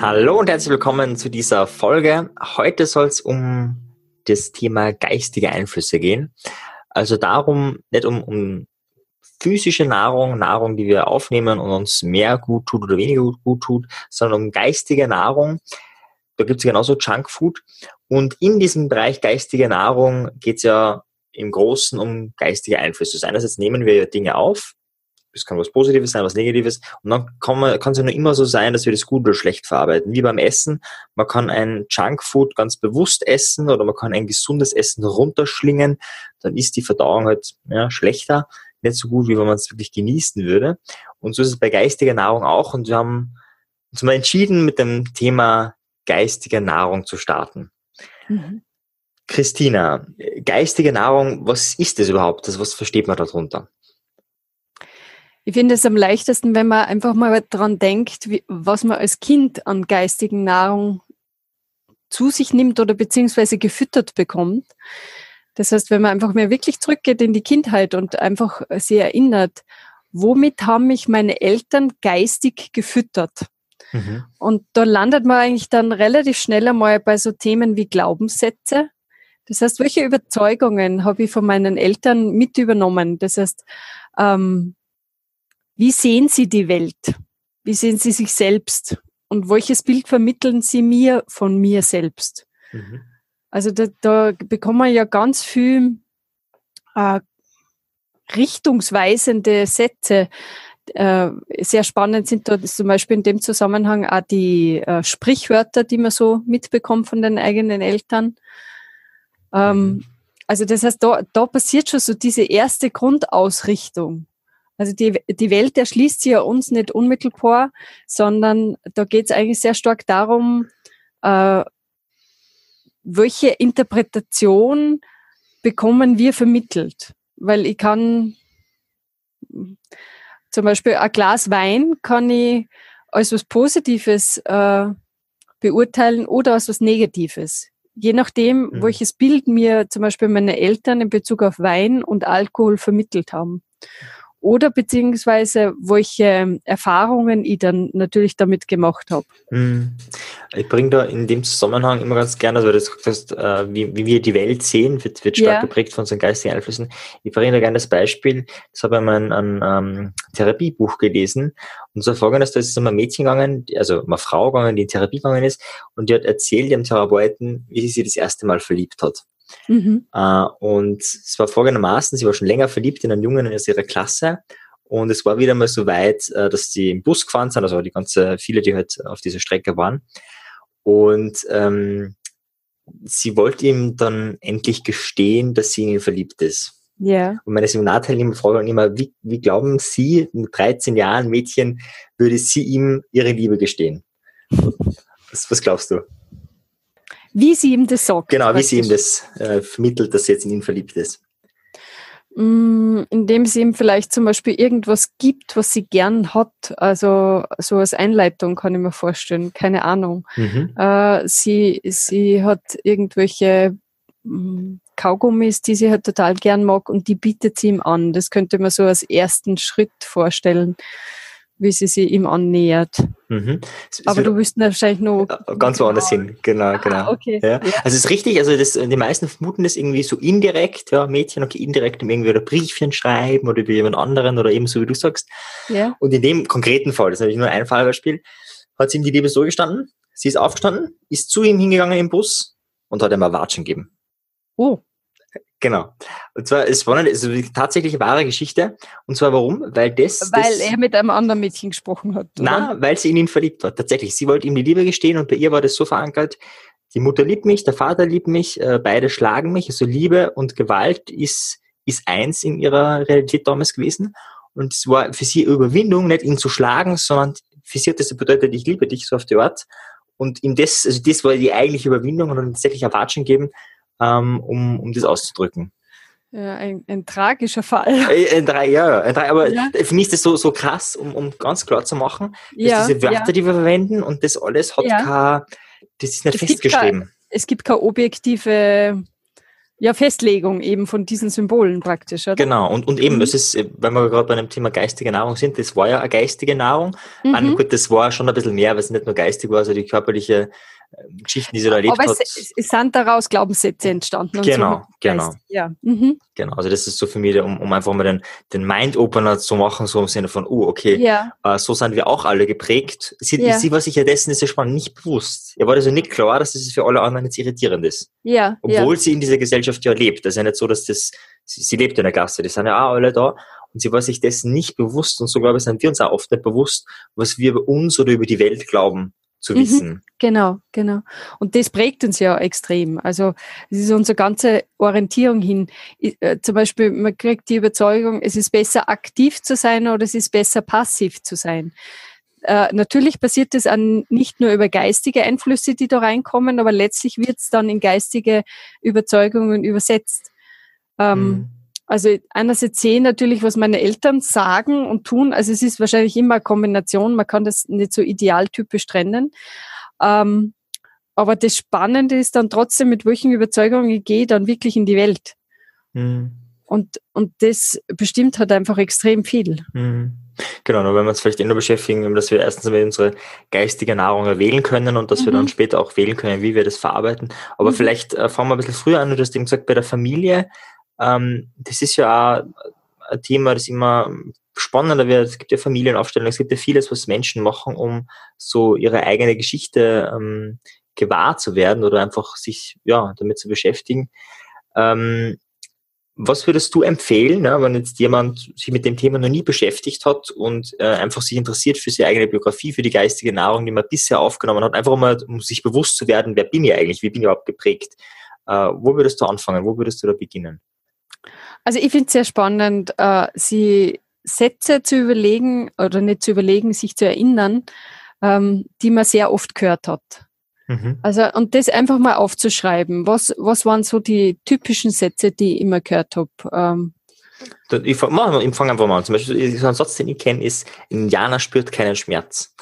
Hallo und herzlich willkommen zu dieser Folge. Heute soll es um das Thema geistige Einflüsse gehen. Also darum, nicht um, um physische Nahrung, Nahrung, die wir aufnehmen und uns mehr gut tut oder weniger gut, gut tut, sondern um geistige Nahrung. Da gibt es genauso Junkfood. Und in diesem Bereich geistige Nahrung geht es ja im Großen um geistige Einflüsse. Einerseits nehmen wir Dinge auf, es kann was Positives sein, was Negatives. Und dann kann, man, kann es ja nur immer so sein, dass wir das gut oder schlecht verarbeiten. Wie beim Essen. Man kann ein Junkfood ganz bewusst essen oder man kann ein gesundes Essen runterschlingen. Dann ist die Verdauung halt ja, schlechter. Nicht so gut, wie wenn man es wirklich genießen würde. Und so ist es bei geistiger Nahrung auch. Und wir haben uns mal entschieden, mit dem Thema geistige Nahrung zu starten. Mhm. Christina, geistige Nahrung, was ist das überhaupt? was versteht man darunter? Ich finde es am leichtesten, wenn man einfach mal daran denkt, wie, was man als Kind an geistigen Nahrung zu sich nimmt oder beziehungsweise gefüttert bekommt. Das heißt, wenn man einfach mal wirklich zurückgeht in die Kindheit und einfach sich erinnert, womit haben mich meine Eltern geistig gefüttert? Mhm. Und da landet man eigentlich dann relativ schnell einmal bei so Themen wie Glaubenssätze. Das heißt, welche Überzeugungen habe ich von meinen Eltern mit übernommen? Das heißt, ähm, wie sehen Sie die Welt? Wie sehen Sie sich selbst? Und welches Bild vermitteln Sie mir von mir selbst? Mhm. Also da, da bekommen wir ja ganz viel äh, richtungsweisende Sätze. Äh, sehr spannend sind da zum Beispiel in dem Zusammenhang auch die äh, Sprichwörter, die man so mitbekommt von den eigenen Eltern. Ähm, mhm. Also das heißt, da, da passiert schon so diese erste Grundausrichtung. Also die, die Welt erschließt sich ja uns nicht unmittelbar, sondern da geht es eigentlich sehr stark darum, äh, welche Interpretation bekommen wir vermittelt. Weil ich kann zum Beispiel ein Glas Wein kann ich als was Positives äh, beurteilen oder als was Negatives. Je nachdem, mhm. welches Bild mir zum Beispiel meine Eltern in Bezug auf Wein und Alkohol vermittelt haben oder beziehungsweise welche Erfahrungen ich dann natürlich damit gemacht habe. Hm. Ich bringe da in dem Zusammenhang immer ganz gerne, also das heißt, äh, wie, wie wir die Welt sehen, wird, wird stark ja. geprägt von unseren geistigen Einflüssen. Ich bringe da gerne das Beispiel, das habe ich mal ein, ein, ein Therapiebuch gelesen und so folgendes, da ist es um ein Mädchen gegangen, also eine Frau gegangen, die in Therapie gegangen ist und die hat erzählt dem Therapeuten, wie sie sich das erste Mal verliebt hat. Mhm. Äh, und es war folgendermaßen, sie war schon länger verliebt in einen Jungen aus ihrer Klasse und es war wieder mal so weit, äh, dass sie im Bus gefahren sind, also die ganze, viele, die halt auf dieser Strecke waren. Und ähm, sie wollte ihm dann endlich gestehen, dass sie in ihn verliebt ist. Ja. Yeah. Und meine Seminarteilnehmer fragen immer, wie, wie glauben Sie, mit 13 Jahren Mädchen, würde sie ihm ihre Liebe gestehen? Was, was glaubst du? Wie sie ihm das sagt. Genau, wie sie ihm das äh, vermittelt, dass sie jetzt in ihn verliebt ist. Mm, indem sie ihm vielleicht zum Beispiel irgendwas gibt, was sie gern hat. Also so als Einleitung kann ich mir vorstellen. Keine Ahnung. Mhm. Äh, sie, sie hat irgendwelche mm, Kaugummis, die sie halt total gern mag und die bietet sie ihm an. Das könnte man so als ersten Schritt vorstellen wie sie sich ihm annähert. Mhm. Aber du wirst wahrscheinlich noch ganz woanders hin, genau, ah, genau. Okay. Ja. Also es ist richtig, also das, die meisten vermuten das irgendwie so indirekt, ja, Mädchen, okay, indirekt irgendwie oder Briefchen schreiben oder über jemand anderen oder eben so wie du sagst. Ja. Und in dem konkreten Fall, das ist natürlich nur ein Fallbeispiel, hat sie ihm die Liebe so gestanden, sie ist aufgestanden, ist zu ihm hingegangen im Bus und hat ihm ein Watschen gegeben. Oh. Genau. Und zwar, es war eine, also tatsächlich wahre Geschichte. Und zwar warum? Weil das. Weil das, er mit einem anderen Mädchen gesprochen hat. Na, weil sie in ihn verliebt war. Tatsächlich. Sie wollte ihm die Liebe gestehen und bei ihr war das so verankert. Die Mutter liebt mich, der Vater liebt mich, äh, beide schlagen mich. Also Liebe und Gewalt ist, ist eins in ihrer Realität damals gewesen. Und es war für sie Überwindung, nicht ihn zu schlagen, sondern für sie hat das bedeutet, ich liebe dich so auf die Art. Und ihm das, also das war die eigentliche Überwindung und dann tatsächlich ein Watschen geben ähm, um, um das auszudrücken. Ja, ein, ein tragischer Fall. Ein, ein, ja, ein, aber ja. für mich ist das so, so krass, um, um ganz klar zu machen, dass ja, diese Wörter, ja. die wir verwenden und das alles hat ja. kein, das ist nicht es festgeschrieben. Gibt kein, es gibt keine objektive Ja, Festlegung eben von diesen Symbolen praktisch, oder? Genau, und, und eben, mhm. das ist, wenn wir gerade bei einem Thema geistige Nahrung sind, das war ja eine geistige Nahrung. Mhm. Man, gut, das war schon ein bisschen mehr, weil es nicht nur geistig war, also die körperliche Geschichten, die sie da erlebt Aber hat. Es, es sind daraus Glaubenssätze entstanden. Genau, so genau. Ja. Mhm. Genau, also das ist so für mich, um, um einfach mal den, den Mind-Opener zu machen, so im Sinne von, oh, okay, ja. äh, so sind wir auch alle geprägt. Sie, ja. sie war sich ja dessen, ist ja spannend, nicht bewusst. Ihr war also nicht klar, dass das für alle anderen jetzt irritierend ist. Ja. Obwohl ja. sie in dieser Gesellschaft ja lebt. Das ist ja nicht so, dass das, sie, sie lebt in der Klasse, die sind ja auch alle da. Und sie war sich dessen nicht bewusst. Und so, glaube ich, sind wir uns auch oft nicht bewusst, was wir über uns oder über die Welt glauben zu mhm. wissen. Genau, genau. Und das prägt uns ja extrem. Also es ist unsere ganze Orientierung hin. Äh, zum Beispiel, man kriegt die Überzeugung, es ist besser aktiv zu sein oder es ist besser passiv zu sein. Äh, natürlich passiert das an, nicht nur über geistige Einflüsse, die da reinkommen, aber letztlich wird es dann in geistige Überzeugungen übersetzt. Ähm, mhm. Also einerseits sehe natürlich, was meine Eltern sagen und tun. Also es ist wahrscheinlich immer eine Kombination. Man kann das nicht so idealtypisch trennen. Ähm, aber das Spannende ist dann trotzdem, mit welchen Überzeugungen ich gehe dann wirklich in die Welt. Mhm. Und, und das bestimmt hat einfach extrem viel. Mhm. Genau, nur wenn wir uns vielleicht immer beschäftigen, dass wir erstens mal unsere geistige Nahrung wählen können und dass mhm. wir dann mhm. später auch wählen können, wie wir das verarbeiten. Aber mhm. vielleicht äh, fangen wir ein bisschen früher an, du hast eben gesagt, bei der Familie, ähm, das ist ja auch ein Thema, das immer spannender wird. Es gibt ja Familienaufstellungen, es gibt ja vieles, was Menschen machen, um so ihre eigene Geschichte ähm, gewahr zu werden oder einfach sich ja damit zu beschäftigen. Ähm, was würdest du empfehlen, ne, wenn jetzt jemand sich mit dem Thema noch nie beschäftigt hat und äh, einfach sich interessiert für seine eigene Biografie, für die geistige Nahrung, die man bisher aufgenommen hat, einfach mal, um sich bewusst zu werden, wer bin ich eigentlich, wie bin ich überhaupt geprägt? Äh, wo würdest du anfangen? Wo würdest du da beginnen? Also ich finde es sehr spannend, äh, sie Sätze zu überlegen oder nicht zu überlegen, sich zu erinnern, ähm, die man sehr oft gehört hat. Mhm. Also und das einfach mal aufzuschreiben. Was, was waren so die typischen Sätze, die ich immer gehört habe? Ähm, ich fange fang einfach mal an. Zum Beispiel, so ein Satz, den ich kenne, ist, Indianer spürt keinen Schmerz.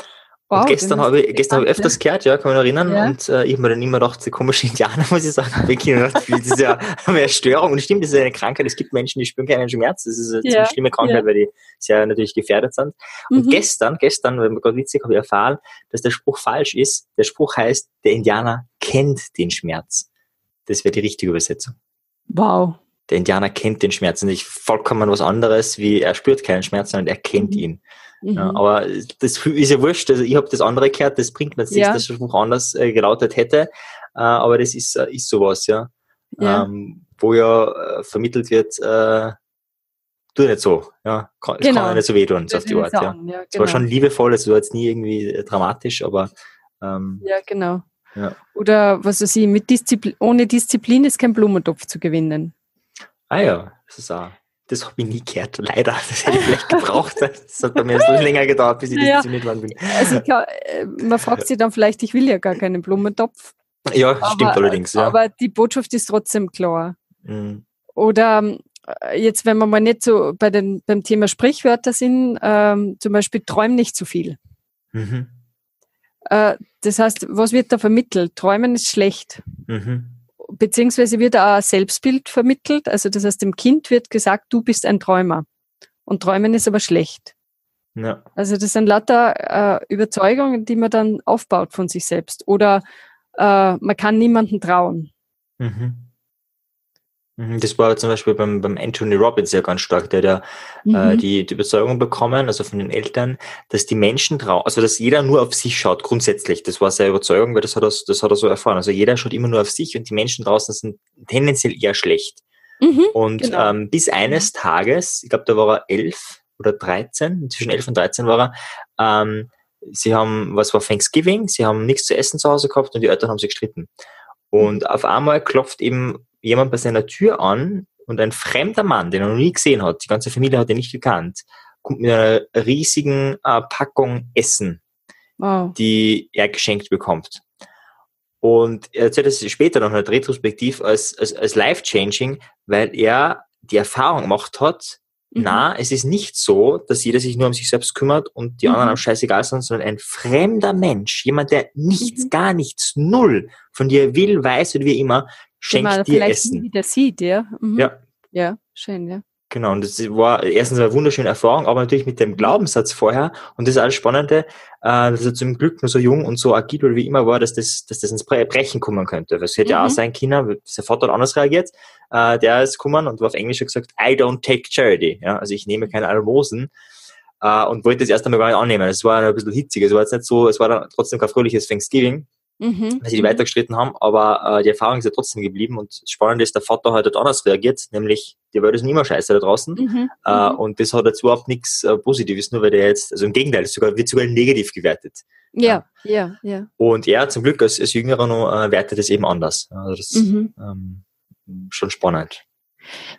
Wow, und gestern habe ich, gestern habe ich öfters gehört, ja, kann mich noch erinnern. Ja. Und äh, ich habe mir dann immer gedacht, die komischen Indianer, muss ich sagen. Das ist ja eine Störung. Und stimmt, das ist eine Krankheit. Es gibt Menschen, die spüren keinen Schmerz. Das ist eine ja. ziemlich schlimme Krankheit, ja. weil die sehr natürlich gefährdet sind. Und mhm. gestern, gestern, weil gerade witzig, habe ich erfahren, dass der Spruch falsch ist. Der Spruch heißt, der Indianer kennt den Schmerz. Das wäre die richtige Übersetzung. Wow. Der Indianer kennt den Schmerz. Und nicht vollkommen was anderes, wie er spürt keinen Schmerz, sondern er kennt mhm. ihn. Mhm. Ja, aber das ist ja wurscht. Also ich habe das andere gehört, das bringt mir jetzt nichts, dass der Spruch anders äh, gelautet hätte. Äh, aber das ist, äh, ist sowas, ja. ja. Ähm, wo ja äh, vermittelt wird, äh, tu nicht so, ja. Kann, genau. kann ja nicht so wehtun, so auf die Art, ja. ja genau. Es war schon liebevoll, es war jetzt nie irgendwie äh, dramatisch, aber ähm, Ja, genau. Ja. Oder was weiß ich, mit Disziplin, ohne Disziplin ist kein Blumentopf zu gewinnen. Ah ja, das ist auch das habe ich nie gehört, leider. Das hätte ich vielleicht gebraucht. Das hat bei mir so länger gedauert, bis ich naja, diszipliniert worden bin. Also glaub, äh, man fragt sich dann vielleicht, ich will ja gar keinen Blumentopf. Ja, aber, stimmt allerdings. Ja. Aber die Botschaft ist trotzdem klar. Mhm. Oder äh, jetzt, wenn wir mal nicht so bei den, beim Thema Sprichwörter sind, ähm, zum Beispiel träum nicht zu viel. Mhm. Äh, das heißt, was wird da vermittelt? Träumen ist schlecht. Mhm beziehungsweise wird auch ein Selbstbild vermittelt. Also das heißt, dem Kind wird gesagt, du bist ein Träumer. Und Träumen ist aber schlecht. Ja. Also das sind lauter äh, Überzeugungen, die man dann aufbaut von sich selbst. Oder äh, man kann niemandem trauen. Mhm. Mhm, das war zum Beispiel beim, beim Anthony Robbins ja ganz stark, der ja äh, mhm. äh, die, die Überzeugung bekommen, also von den Eltern, dass die Menschen trauen, also dass jeder nur auf sich schaut, grundsätzlich. Das war seine Überzeugung, weil das hat er, das hat er so erfahren. Also jeder schaut immer nur auf sich und die Menschen draußen sind tendenziell eher schlecht. Mhm, und genau. ähm, bis eines mhm. Tages, ich glaube, da war er elf oder dreizehn, zwischen elf und dreizehn war er, ähm, sie haben, was war Thanksgiving, sie haben nichts zu essen zu Hause gehabt und die Eltern haben sich gestritten. Und mhm. auf einmal klopft eben jemand bei seiner Tür an und ein fremder Mann, den er noch nie gesehen hat, die ganze Familie hat ihn nicht gekannt, kommt mit einer riesigen äh, Packung Essen, wow. die er geschenkt bekommt. Und er erzählt es später noch in der Retrospektiv als, als, als life-changing, weil er die Erfahrung gemacht hat, mhm. na, es ist nicht so, dass jeder sich nur um sich selbst kümmert und die mhm. anderen am scheißegal sind, sondern ein fremder Mensch, jemand, der nichts, mhm. gar nichts, null von dir will, weiß oder wie immer, schenkt dir Essen. wieder sieht, ja. Mhm. Ja. Ja, schön, ja. Genau, und das war erstens eine wunderschöne Erfahrung, aber natürlich mit dem mhm. Glaubenssatz vorher. Und das ist alles Spannende, äh, dass er zum Glück nur so jung und so agil wie immer war, dass das, dass das ins Brechen kommen könnte. Das hätte ja mhm. auch sein können, sein Vater hat anders reagiert. Äh, der ist gekommen und war auf Englisch gesagt, I don't take charity. Ja, also ich nehme keine Almosen. Äh, und wollte das erst einmal gar nicht annehmen. Es war ein bisschen hitzig. Es war jetzt nicht so, es war dann trotzdem kein fröhliches Thanksgiving mhm. weil sie die weitergestritten haben, aber äh, die Erfahrung ist ja trotzdem geblieben und das Spannende ist, der Vater hat halt anders reagiert, nämlich die Welt ist nicht immer scheiße da draußen mhm. Äh, mhm. und das hat jetzt überhaupt nichts äh, Positives, nur weil der jetzt, also im Gegenteil, sogar, wird sogar negativ gewertet. Ja, ja, ja. Und er zum Glück als, als Jüngerer noch äh, wertet es eben anders. Also das ist mhm. ähm, schon spannend.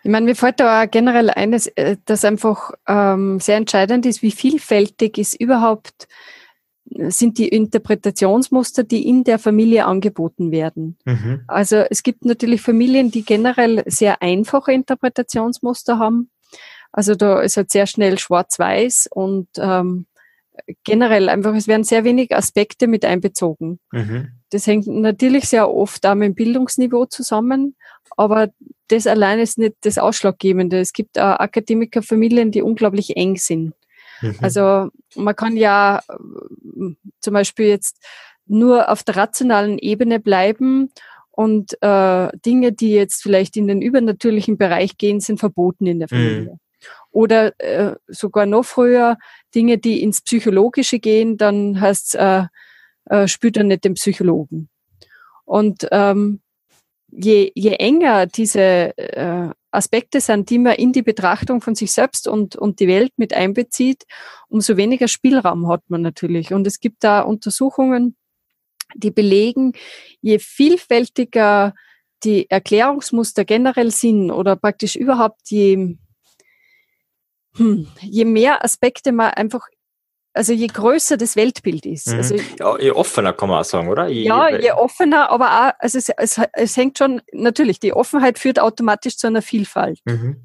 Ich meine, mir fällt da auch generell ein, dass, äh, einfach ähm, sehr entscheidend ist, wie vielfältig ist überhaupt sind die Interpretationsmuster, die in der Familie angeboten werden. Mhm. Also es gibt natürlich Familien, die generell sehr einfache Interpretationsmuster haben. Also da ist halt sehr schnell schwarz-weiß und ähm, generell einfach, es werden sehr wenig Aspekte mit einbezogen. Mhm. Das hängt natürlich sehr oft auch mit dem Bildungsniveau zusammen, aber das allein ist nicht das Ausschlaggebende. Es gibt auch Akademikerfamilien, die unglaublich eng sind. Mhm. Also man kann ja äh, zum Beispiel jetzt nur auf der rationalen Ebene bleiben und äh, Dinge, die jetzt vielleicht in den übernatürlichen Bereich gehen, sind verboten in der Familie. Mhm. Oder äh, sogar noch früher Dinge, die ins Psychologische gehen, dann heißt es, äh, äh, spürt er nicht den Psychologen. Und ähm, je, je enger diese äh, Aspekte sind, die man in die Betrachtung von sich selbst und, und die Welt mit einbezieht, umso weniger Spielraum hat man natürlich. Und es gibt da Untersuchungen, die belegen, je vielfältiger die Erklärungsmuster generell sind oder praktisch überhaupt je, hm, je mehr Aspekte man einfach also je größer das Weltbild ist. Mhm. Also, ja, je offener kann man auch sagen, oder? Je, ja, je offener, aber auch, also es, es, es, hängt schon, natürlich, die Offenheit führt automatisch zu einer Vielfalt. Mhm.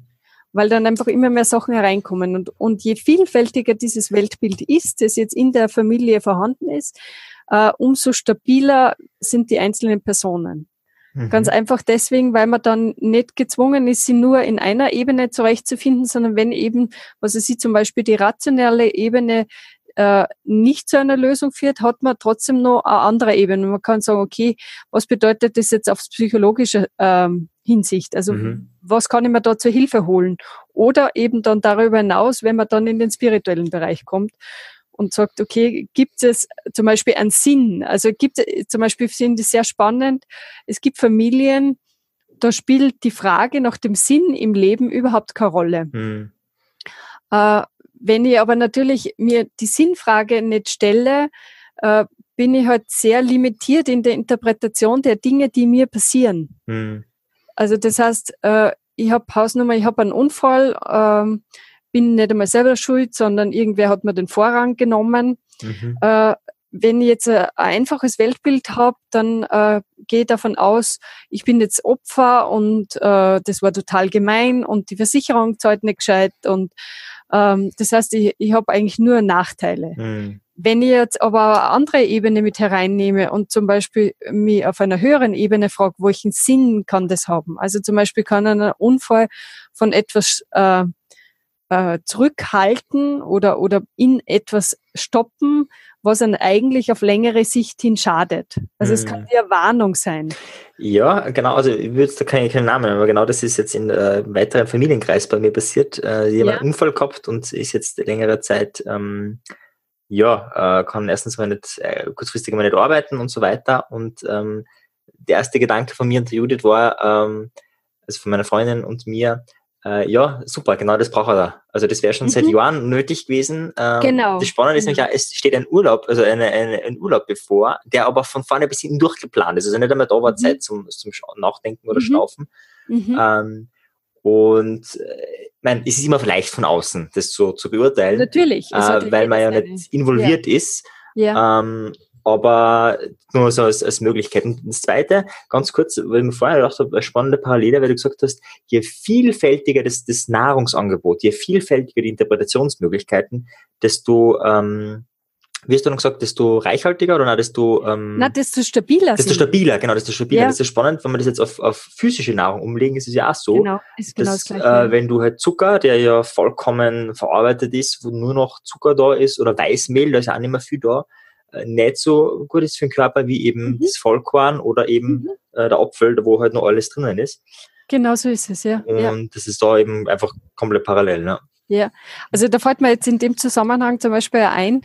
Weil dann einfach immer mehr Sachen hereinkommen. Und, und je vielfältiger dieses Weltbild ist, das jetzt in der Familie vorhanden ist, äh, umso stabiler sind die einzelnen Personen. Mhm. Ganz einfach deswegen, weil man dann nicht gezwungen ist, sie nur in einer Ebene zurechtzufinden, sondern wenn eben, was also sie zum Beispiel die rationale Ebene äh, nicht zu einer Lösung führt, hat man trotzdem noch eine andere Ebene. Man kann sagen, okay, was bedeutet das jetzt aufs psychologische ähm, Hinsicht? Also mhm. was kann ich mir da zur Hilfe holen? Oder eben dann darüber hinaus, wenn man dann in den spirituellen Bereich kommt und sagt, okay, gibt es zum Beispiel einen Sinn? Also gibt es zum Beispiel finde ich sehr spannend. Es gibt Familien, da spielt die Frage nach dem Sinn im Leben überhaupt keine Rolle. Mhm. Äh, wenn ich aber natürlich mir die Sinnfrage nicht stelle, äh, bin ich halt sehr limitiert in der Interpretation der Dinge, die mir passieren. Mhm. Also das heißt, äh, ich habe Hausnummer, ich habe einen Unfall, ähm, bin nicht einmal selber schuld, sondern irgendwer hat mir den Vorrang genommen. Mhm. Äh, wenn ich jetzt ein einfaches Weltbild habe, dann äh, gehe ich davon aus, ich bin jetzt Opfer und äh, das war total gemein und die Versicherung zahlt nicht gescheit und ähm, das heißt, ich, ich habe eigentlich nur Nachteile. Mhm. Wenn ich jetzt aber eine andere Ebene mit hereinnehme und zum Beispiel mich auf einer höheren Ebene frage, welchen Sinn kann das haben? Also zum Beispiel kann ein Unfall von etwas äh, äh, zurückhalten oder, oder in etwas stoppen, was dann eigentlich auf längere Sicht hin schadet. Also mhm. es kann ja hm. Warnung sein. Ja, genau, also ich würde da keine, keinen Namen, aber genau das ist jetzt in äh, weiteren Familienkreis bei mir passiert. Äh, jemand ja. einen Unfall gehabt und ist jetzt längere Zeit ähm, ja, äh, kann erstens mal nicht, äh, kurzfristig mal nicht arbeiten und so weiter. Und ähm, der erste Gedanke von mir und der Judith war, ähm, also von meiner Freundin und mir, äh, ja, super, genau das braucht er da. Also das wäre schon mhm. seit Jahren nötig gewesen. Ähm, genau. Das Spannende ist nämlich ja, es steht ein Urlaub, also eine, eine, ein Urlaub bevor, der aber von vorne bis hinten durchgeplant ist. Also nicht einmal da war mhm. Zeit zum, zum Nachdenken oder mhm. Schnaufen. Mhm. Ähm, und äh, mein, es ist immer vielleicht von außen, das so zu beurteilen. Natürlich. Äh, weil man ja nicht involviert ja. ist. Ja. Ähm, aber nur so als, als Möglichkeit. Und das Zweite, ganz kurz, weil ich mir vorher gedacht habe, eine spannende Parallele, weil du gesagt hast, je vielfältiger das, das Nahrungsangebot, je vielfältiger die Interpretationsmöglichkeiten, desto ähm, wie hast du noch gesagt, desto reichhaltiger oder desto, ähm, Na, desto stabiler. Desto stabiler, genau, desto stabiler. Ja. Das ist spannend, wenn wir das jetzt auf, auf physische Nahrung umlegen, ist es ja auch so. Genau, ist genau dass, das Gleiche. Äh, wenn du halt Zucker, der ja vollkommen verarbeitet ist, wo nur noch Zucker da ist, oder Weißmehl, da ist ja auch nicht mehr viel da, nicht so gut ist für den Körper wie eben mhm. das Vollkorn oder eben mhm. äh, der Apfel, wo halt noch alles drinnen ist. Genau so ist es, ja. Und ja. das ist da eben einfach komplett parallel. Ne? Ja, also da fällt mir jetzt in dem Zusammenhang zum Beispiel ein,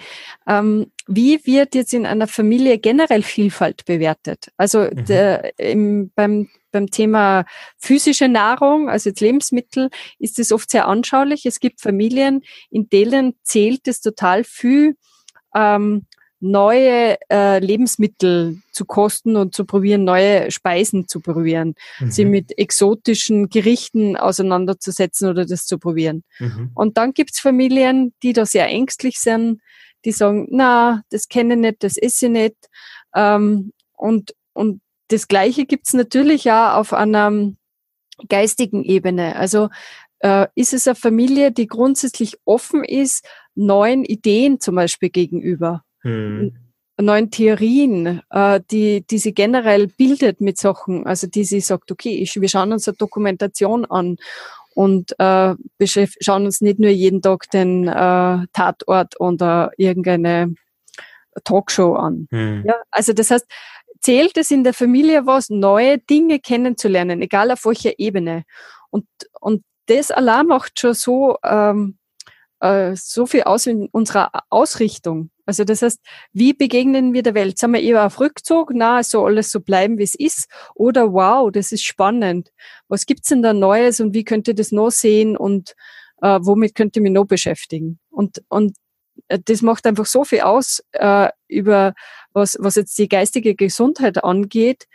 ähm, wie wird jetzt in einer Familie generell Vielfalt bewertet? Also mhm. der, im, beim, beim Thema physische Nahrung, also jetzt Lebensmittel, ist es oft sehr anschaulich. Es gibt Familien, in denen zählt es total viel, ähm, neue äh, Lebensmittel zu kosten und zu probieren, neue Speisen zu probieren, mhm. sie mit exotischen Gerichten auseinanderzusetzen oder das zu probieren. Mhm. Und dann gibt's Familien, die da sehr ängstlich sind, die sagen, na, das kenne ich nicht, das esse ich nicht. Ähm, und, und das Gleiche gibt's natürlich auch auf einer geistigen Ebene. Also äh, ist es eine Familie, die grundsätzlich offen ist, neuen Ideen zum Beispiel gegenüber hm. neuen Theorien, äh, die, die sie generell bildet mit Sachen, also die sie sagt, okay, ich, wir schauen uns eine Dokumentation an und äh, wir schauen uns nicht nur jeden Tag den äh, Tatort oder irgendeine Talkshow an. Hm. Ja, also das heißt, zählt es in der Familie was, neue Dinge kennenzulernen, egal auf welcher Ebene. Und, und das allein macht schon so, ähm, äh, so viel aus in unserer Ausrichtung. Also das heißt, wie begegnen wir der Welt? Sind wir eher auf Rückzug? Na, es soll alles so bleiben, wie es ist? Oder wow, das ist spannend. Was gibt's denn da Neues und wie könnte das noch sehen und äh, womit könnte ich mich noch beschäftigen? Und, und äh, das macht einfach so viel aus äh, über was, was jetzt die geistige Gesundheit angeht.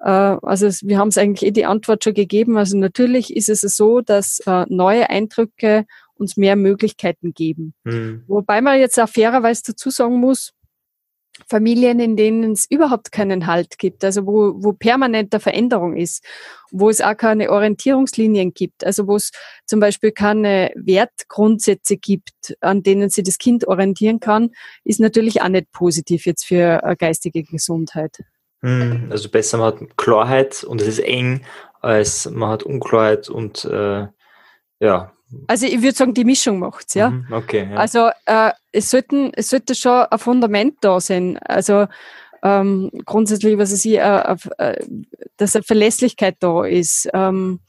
Äh, also wir haben es eigentlich eh die Antwort schon gegeben. Also natürlich ist es so, dass äh, neue Eindrücke uns mehr Möglichkeiten geben. Mhm. Wobei man jetzt auch fairerweise dazu sagen muss, Familien, in denen es überhaupt keinen Halt gibt, also wo, wo permanente Veränderung ist, wo es auch keine Orientierungslinien gibt, also wo es zum Beispiel keine Wertgrundsätze gibt, an denen sich das Kind orientieren kann, ist natürlich auch nicht positiv jetzt für eine geistige Gesundheit. Mhm. Also besser man hat Klarheit und es ist eng, als man hat Unklarheit und äh, ja, also ich würde sagen, die Mischung macht's, ja. Mhm, okay. Ja. Also äh, es sollten, es sollte schon ein Fundament da sein. Also ähm, grundsätzlich, was ich, äh, äh, dass eine Verlässlichkeit da ist. Ähm,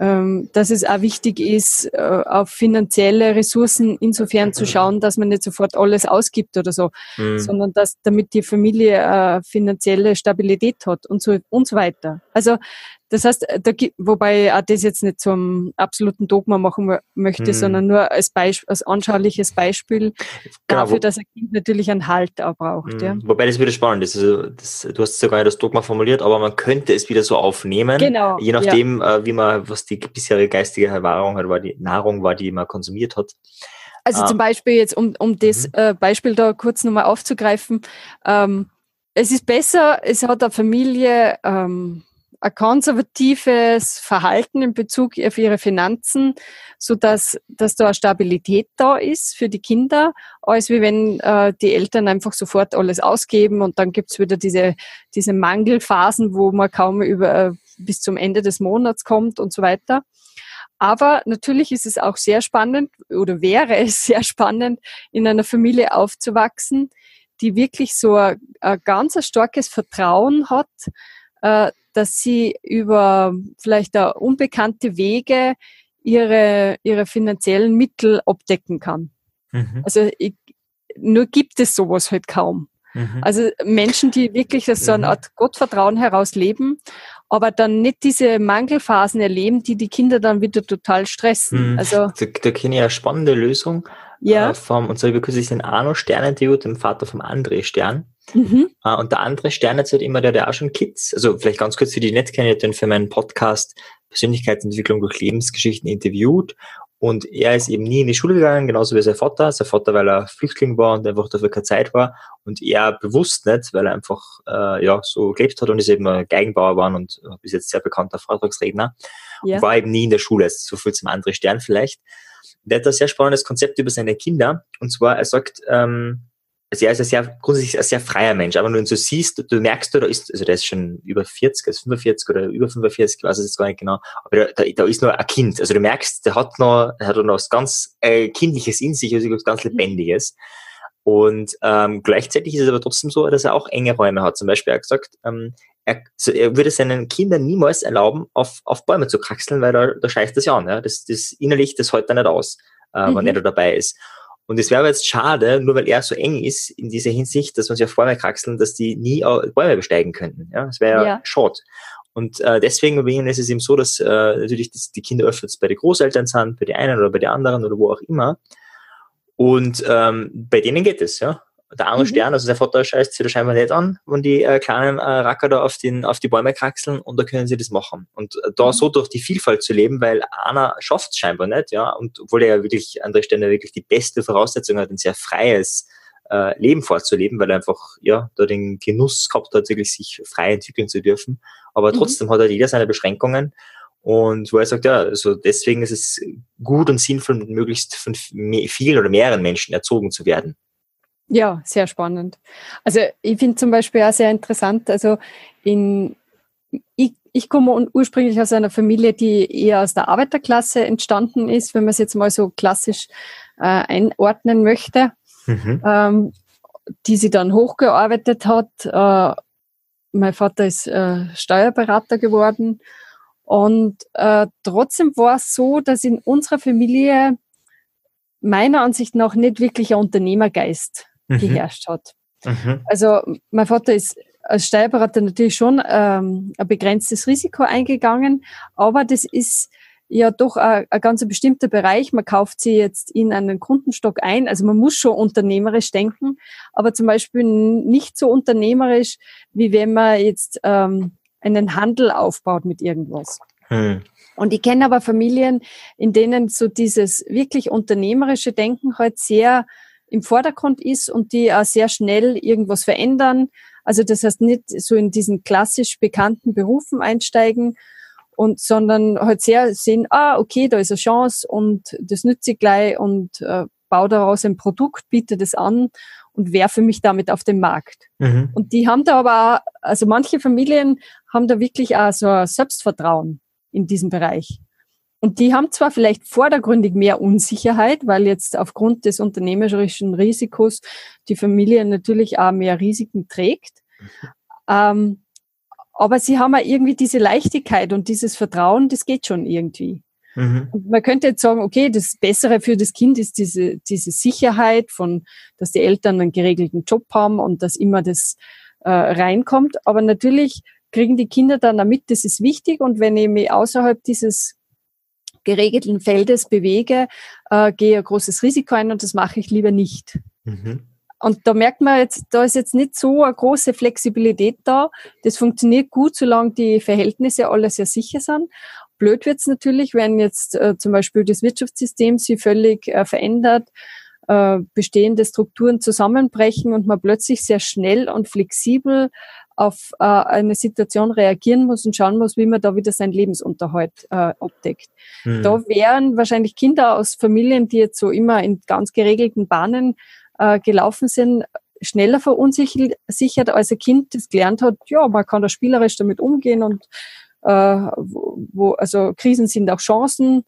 ähm, dass es auch wichtig ist, äh, auf finanzielle Ressourcen insofern zu schauen, dass man nicht sofort alles ausgibt oder so, mhm. sondern dass damit die Familie äh, finanzielle Stabilität hat und so und so weiter. Also das heißt, da, wobei ich das jetzt nicht zum absoluten Dogma machen möchte, mhm. sondern nur als, Beispiel, als anschauliches Beispiel genau, dafür, dass ein Kind natürlich einen Halt auch braucht. Mhm. Ja. Wobei das wieder spannend ist. Also das, du hast sogar das Dogma formuliert, aber man könnte es wieder so aufnehmen, genau, je nachdem, ja. äh, wie man, was die bisherige geistige Erfahrung hat, war die Nahrung war, die man konsumiert hat. Also ah. zum Beispiel jetzt, um, um das mhm. äh, Beispiel da kurz nochmal aufzugreifen, ähm, es ist besser, es hat eine Familie ähm, ein konservatives Verhalten in Bezug auf ihre Finanzen, so dass, dass da eine Stabilität da ist für die Kinder, als wie wenn äh, die Eltern einfach sofort alles ausgeben und dann gibt's wieder diese, diese Mangelphasen, wo man kaum über äh, bis zum Ende des Monats kommt und so weiter. Aber natürlich ist es auch sehr spannend oder wäre es sehr spannend, in einer Familie aufzuwachsen, die wirklich so ein, ein ganz starkes Vertrauen hat, äh, dass sie über vielleicht auch unbekannte Wege ihre, ihre finanziellen Mittel abdecken kann. Mhm. Also ich, nur gibt es sowas halt kaum. Mhm. Also Menschen, die wirklich aus so eine mhm. Art Gottvertrauen heraus leben, aber dann nicht diese Mangelphasen erleben, die die Kinder dann wieder total stressen. Mhm. Also da, da kenne ich eine spannende Lösung. Ja. Äh, vom, und zwar habe ich kürzlich den Arno Stern interviewt, dem Vater vom André Stern. Mhm. Uh, und der andere Stern ist halt immer der, der auch schon Kids, also vielleicht ganz kurz für die nicht kennen, den für meinen Podcast Persönlichkeitsentwicklung durch Lebensgeschichten interviewt. Und er ist eben nie in die Schule gegangen, genauso wie sein Vater. Sein Vater, weil er Flüchtling war und einfach dafür keine Zeit war. Und er bewusst nicht, weil er einfach äh, ja so gelebt hat und ist eben ein Geigenbauer war und bis jetzt sehr bekannter Vortragsredner. Ja. Und war eben nie in der Schule. So viel zum anderen Stern vielleicht. Der hat ein sehr spannendes Konzept über seine Kinder. Und zwar, er sagt, ähm, also er ist ein sehr, grundsätzlich ein sehr freier Mensch, aber wenn du ihn so siehst, du merkst, da ist, also der ist schon über 40, also 45 oder über 45, ich weiß es jetzt gar nicht genau, aber da, da ist nur ein Kind, also du merkst, der hat noch, der hat noch was ganz äh, Kindliches in sich, also was ganz mhm. Lebendiges. Und ähm, gleichzeitig ist es aber trotzdem so, dass er auch enge Räume hat. Zum Beispiel, er hat gesagt, ähm, er, so, er würde seinen Kindern niemals erlauben, auf, auf Bäume zu kraxeln, weil da, da scheißt das ja an. Ja? Das, das innerlich, das hält er nicht aus, äh, mhm. wenn er da dabei ist. Und es wäre aber jetzt schade, nur weil er so eng ist in dieser Hinsicht, dass man sich auf Bäume kraxeln, dass die nie Bäume besteigen könnten. Ja, das wäre ja schade. Und äh, deswegen bei ihnen ist es eben so, dass äh, natürlich das, die Kinder öfters bei den Großeltern sind, bei den einen oder bei den anderen oder wo auch immer. Und ähm, bei denen geht es, ja der arme mhm. Stern, also der Vater scheißt sich da scheinbar nicht an, wenn die äh, kleinen äh, Racker da auf, den, auf die Bäume kraxeln und da können sie das machen. Und äh, da mhm. so durch die Vielfalt zu leben, weil einer schafft es scheinbar nicht, ja, und obwohl er ja wirklich an der Stelle wirklich die beste Voraussetzung hat, ein sehr freies äh, Leben vorzuleben, weil er einfach, ja, da den Genuss gehabt hat, wirklich sich frei entwickeln zu dürfen. Aber mhm. trotzdem hat er jeder seine Beschränkungen. Und wo er sagt, ja, also deswegen ist es gut und sinnvoll, möglichst von vielen oder mehreren Menschen erzogen zu werden. Ja, sehr spannend. Also ich finde zum Beispiel auch sehr interessant, also in, ich, ich komme ursprünglich aus einer Familie, die eher aus der Arbeiterklasse entstanden ist, wenn man es jetzt mal so klassisch äh, einordnen möchte, mhm. ähm, die sie dann hochgearbeitet hat. Äh, mein Vater ist äh, Steuerberater geworden und äh, trotzdem war es so, dass in unserer Familie meiner Ansicht nach nicht wirklich ein Unternehmergeist mhm. geherrscht hat. Mhm. Also mein Vater ist als Steuerberater natürlich schon ähm, ein begrenztes Risiko eingegangen, aber das ist ja doch ein, ein ganz bestimmter Bereich. Man kauft sie jetzt in einen Kundenstock ein. Also man muss schon unternehmerisch denken, aber zum Beispiel nicht so unternehmerisch, wie wenn man jetzt ähm, einen Handel aufbaut mit irgendwas. Hm. Und ich kenne aber Familien, in denen so dieses wirklich unternehmerische Denken halt sehr im Vordergrund ist und die auch sehr schnell irgendwas verändern. Also das heißt nicht so in diesen klassisch bekannten Berufen einsteigen und sondern halt sehr sehen, ah, okay, da ist eine Chance und das nütze ich gleich und äh, baue daraus ein Produkt, biete das an und werfe mich damit auf den Markt. Mhm. Und die haben da aber auch, also manche Familien haben da wirklich auch so ein Selbstvertrauen in diesem Bereich. Und die haben zwar vielleicht vordergründig mehr Unsicherheit, weil jetzt aufgrund des unternehmerischen Risikos die Familie natürlich auch mehr Risiken trägt. Mhm. Ähm, aber sie haben auch irgendwie diese Leichtigkeit und dieses Vertrauen, das geht schon irgendwie. Mhm. Man könnte jetzt sagen, okay, das Bessere für das Kind ist diese, diese Sicherheit von, dass die Eltern einen geregelten Job haben und dass immer das äh, reinkommt. Aber natürlich kriegen die Kinder dann damit, das ist wichtig. Und wenn ich mich außerhalb dieses geregelten Feldes bewege, äh, gehe ein großes Risiko ein und das mache ich lieber nicht. Mhm. Und da merkt man jetzt, da ist jetzt nicht so eine große Flexibilität da. Das funktioniert gut, solange die Verhältnisse alle sehr sicher sind. Blöd wird's natürlich, wenn jetzt äh, zum Beispiel das Wirtschaftssystem sich völlig äh, verändert, äh, bestehende Strukturen zusammenbrechen und man plötzlich sehr schnell und flexibel auf äh, eine Situation reagieren muss und schauen muss, wie man da wieder seinen Lebensunterhalt äh, abdeckt. Mhm. Da wären wahrscheinlich Kinder aus Familien, die jetzt so immer in ganz geregelten Bahnen äh, gelaufen sind, schneller verunsichert als ein Kind, das gelernt hat, ja, man kann da spielerisch damit umgehen und äh, wo, also Krisen sind auch Chancen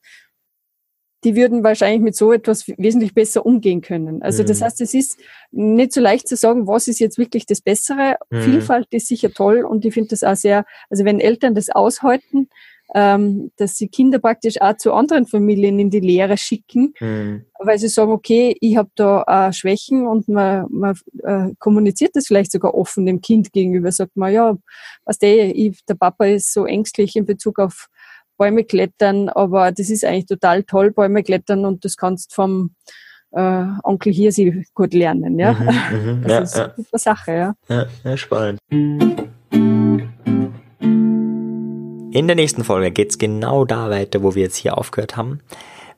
die würden wahrscheinlich mit so etwas wesentlich besser umgehen können. Also mhm. das heißt, es ist nicht so leicht zu sagen, was ist jetzt wirklich das Bessere. Mhm. Vielfalt ist sicher toll und ich finde das auch sehr, also wenn Eltern das aushalten, ähm, dass sie Kinder praktisch auch zu anderen Familien in die Lehre schicken, mhm. weil sie sagen, okay, ich habe da äh, Schwächen und man, man äh, kommuniziert das vielleicht sogar offen dem Kind gegenüber, sagt man, ja, was der, ich, der Papa ist so ängstlich in Bezug auf Bäume klettern, aber das ist eigentlich total toll, Bäume klettern und das kannst vom äh, Onkel Hirsi gut lernen. Ja? Mhm, mhm, das ja, ist eine super Sache. Ja. Ja, ja, spannend. In der nächsten Folge geht es genau da weiter, wo wir jetzt hier aufgehört haben.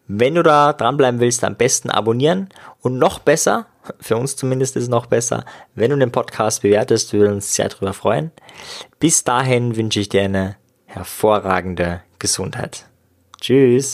Wenn du da dranbleiben willst, am besten abonnieren und noch besser, für uns zumindest ist es noch besser, wenn du den Podcast bewertest, wir würden uns sehr darüber freuen. Bis dahin wünsche ich dir eine hervorragende Gesundheit. Tschüss.